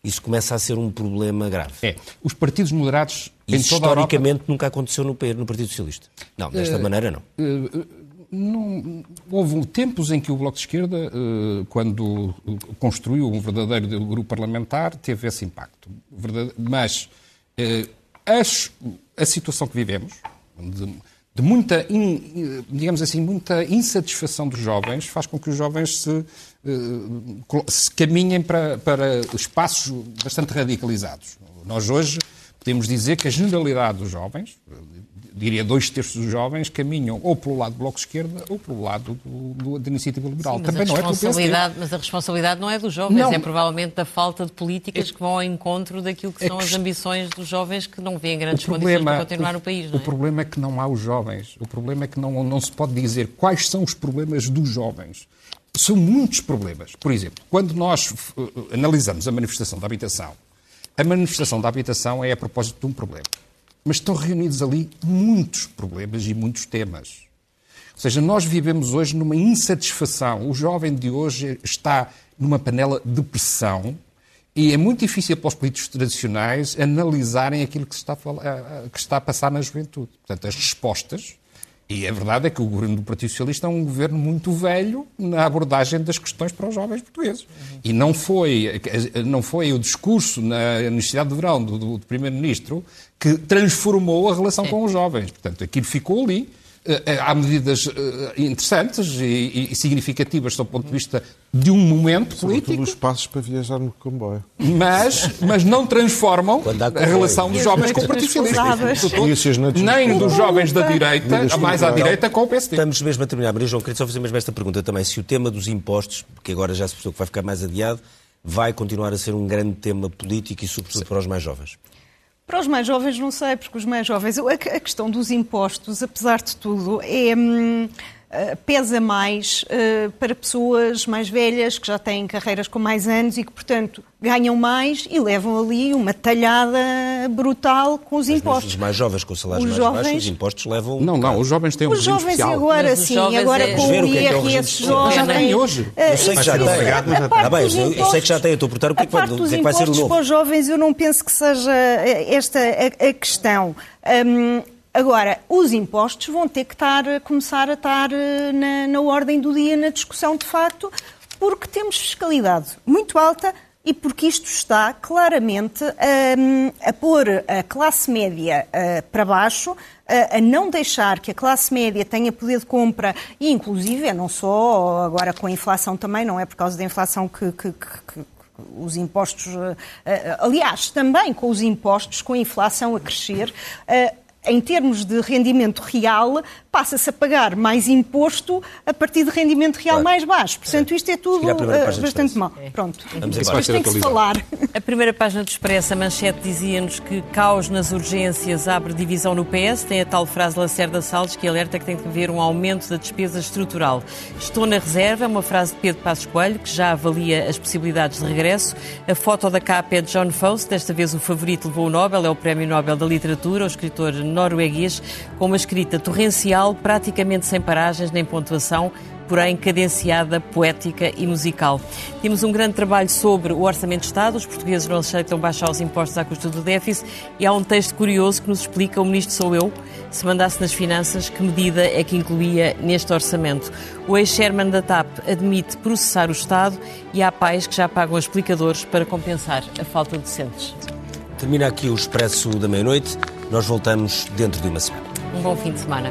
isso começa a ser um problema grave. É. Os partidos moderados. Isso toda historicamente Europa... nunca aconteceu no, no Partido Socialista. Não, desta uh, maneira não. Uh, não. Houve tempos em que o Bloco de Esquerda, uh, quando construiu um verdadeiro grupo parlamentar, teve esse impacto. Mas as, a situação que vivemos, de, de muita, digamos assim, muita insatisfação dos jovens, faz com que os jovens se, se caminhem para, para espaços bastante radicalizados. Nós hoje podemos dizer que a generalidade dos jovens, diria dois terços dos jovens, caminham ou pelo lado do Bloco de Esquerda ou pelo lado do, do, da Iniciativa Liberal. Sim, Também não é pelo PSD. Mas a responsabilidade não é dos jovens, não. é provavelmente da falta de políticas é, que vão ao encontro daquilo que é são que, as ambições dos jovens que não vêem grandes problema, condições para continuar o, no país. O é? problema é que não há os jovens. O problema é que não, não se pode dizer quais são os problemas dos jovens. São muitos problemas. Por exemplo, quando nós uh, analisamos a manifestação da habitação, a manifestação da habitação é a propósito de um problema. Mas estão reunidos ali muitos problemas e muitos temas. Ou seja, nós vivemos hoje numa insatisfação. O jovem de hoje está numa panela de pressão e é muito difícil para os políticos tradicionais analisarem aquilo que, está, a, que está a passar na juventude. Portanto, as respostas e a verdade é que o governo do Partido Socialista é um governo muito velho na abordagem das questões para os jovens portugueses. Uhum. E não foi, não foi o discurso na Universidade de Verão do, do, do Primeiro-Ministro que transformou a relação com os jovens. Portanto, aquilo ficou ali há medidas eh, interessantes e, significativas do ponto de vista de um momento Sobretudo político. os passos para viajar no comboio. Mas, mas não transformam a relação dos jovens com o Partido Socialista. Nem dos jovens da direita, a mais à direita, com o PSD. Estamos mesmo a terminar. Maria João, queria só fazer mesmo esta pergunta também. Se o tema dos impostos, que agora já se percebeu que vai ficar mais adiado, vai continuar a ser um grande tema político e, sobretudo, para os mais jovens. Para os mais jovens, não sei, porque os mais jovens. A questão dos impostos, apesar de tudo, é. Eh, pesa mais uh, para pessoas mais velhas que já têm carreiras com mais anos e que, portanto, ganham mais e levam ali uma talhada brutal com os Mas impostos. Os mais jovens com salários os mais jovens... baixos, os impostos levam... Não, não, os jovens têm um Os jovens especial. agora sim, agora é... com o IRS jovem... Já têm hoje. Eu sei que já têm. Ah, bem, eu sei que já têm, eu estou a perguntar o que, é que, vai, o que, é que vai ser o novo. para os jovens eu não penso que seja esta a, a questão. Um, Agora, os impostos vão ter que estar, começar a estar na, na ordem do dia na discussão, de facto, porque temos fiscalidade muito alta e porque isto está claramente um, a pôr a classe média uh, para baixo, uh, a não deixar que a classe média tenha poder de compra e, inclusive, não só agora com a inflação também, não é por causa da inflação que, que, que, os impostos, uh, aliás, também com os impostos, com a inflação a crescer, em termos de rendimento real, passa-se a pagar mais imposto a partir de rendimento real claro. mais baixo. Portanto, isto é tudo uh, bastante mau. É. Pronto. Vamos Depois tem que se falar. A primeira página do Expresso, a manchete dizia-nos que caos nas urgências abre divisão no PS. Tem a tal frase Lacerda Salles que alerta que tem que haver um aumento da despesa estrutural. Estou na reserva, é uma frase de Pedro Passos Coelho, que já avalia as possibilidades de regresso. A foto da capa é de John Faust, desta vez o favorito levou o Nobel, é o Prémio Nobel da Literatura, o escritor norueguês, com uma escrita torrencial praticamente sem paragens nem pontuação, porém cadenciada, poética e musical. Temos um grande trabalho sobre o Orçamento de Estado, os portugueses não aceitam baixar os impostos à custa do déficit, e há um texto curioso que nos explica, o Ministro sou eu, se mandasse nas finanças, que medida é que incluía neste orçamento. O ex-chairman da TAP admite processar o Estado e há pais que já pagam explicadores para compensar a falta de docentes. Termina aqui o Expresso da Meia-Noite. Nós voltamos dentro de uma semana. Um bom fim de semana.